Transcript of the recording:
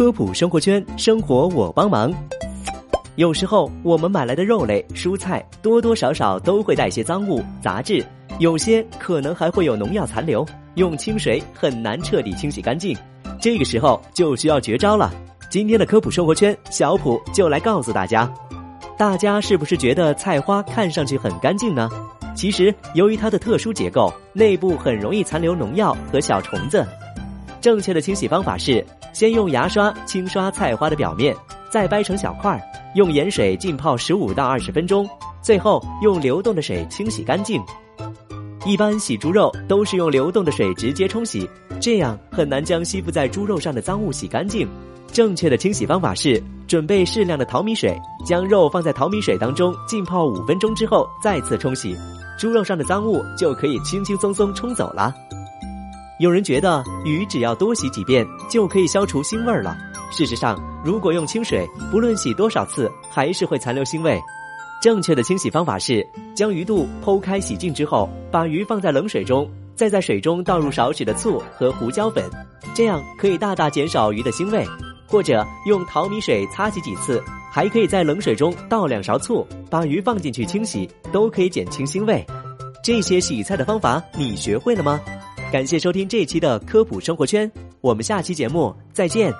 科普生活圈，生活我帮忙。有时候我们买来的肉类、蔬菜多多少少都会带些脏物、杂质，有些可能还会有农药残留，用清水很难彻底清洗干净。这个时候就需要绝招了。今天的科普生活圈，小普就来告诉大家。大家是不是觉得菜花看上去很干净呢？其实，由于它的特殊结构，内部很容易残留农药和小虫子。正确的清洗方法是：先用牙刷轻刷菜花的表面，再掰成小块儿，用盐水浸泡十五到二十分钟，最后用流动的水清洗干净。一般洗猪肉都是用流动的水直接冲洗，这样很难将吸附在猪肉上的脏物洗干净。正确的清洗方法是：准备适量的淘米水，将肉放在淘米水当中浸泡五分钟之后再次冲洗，猪肉上的脏物就可以轻轻松松冲走了。有人觉得鱼只要多洗几遍就可以消除腥味了。事实上，如果用清水，不论洗多少次，还是会残留腥味。正确的清洗方法是：将鱼肚剖开洗净之后，把鱼放在冷水中，再在水中倒入少许的醋和胡椒粉，这样可以大大减少鱼的腥味。或者用淘米水擦洗几次，还可以在冷水中倒两勺醋，把鱼放进去清洗，都可以减轻腥味。这些洗菜的方法你学会了吗？感谢收听这一期的科普生活圈，我们下期节目再见。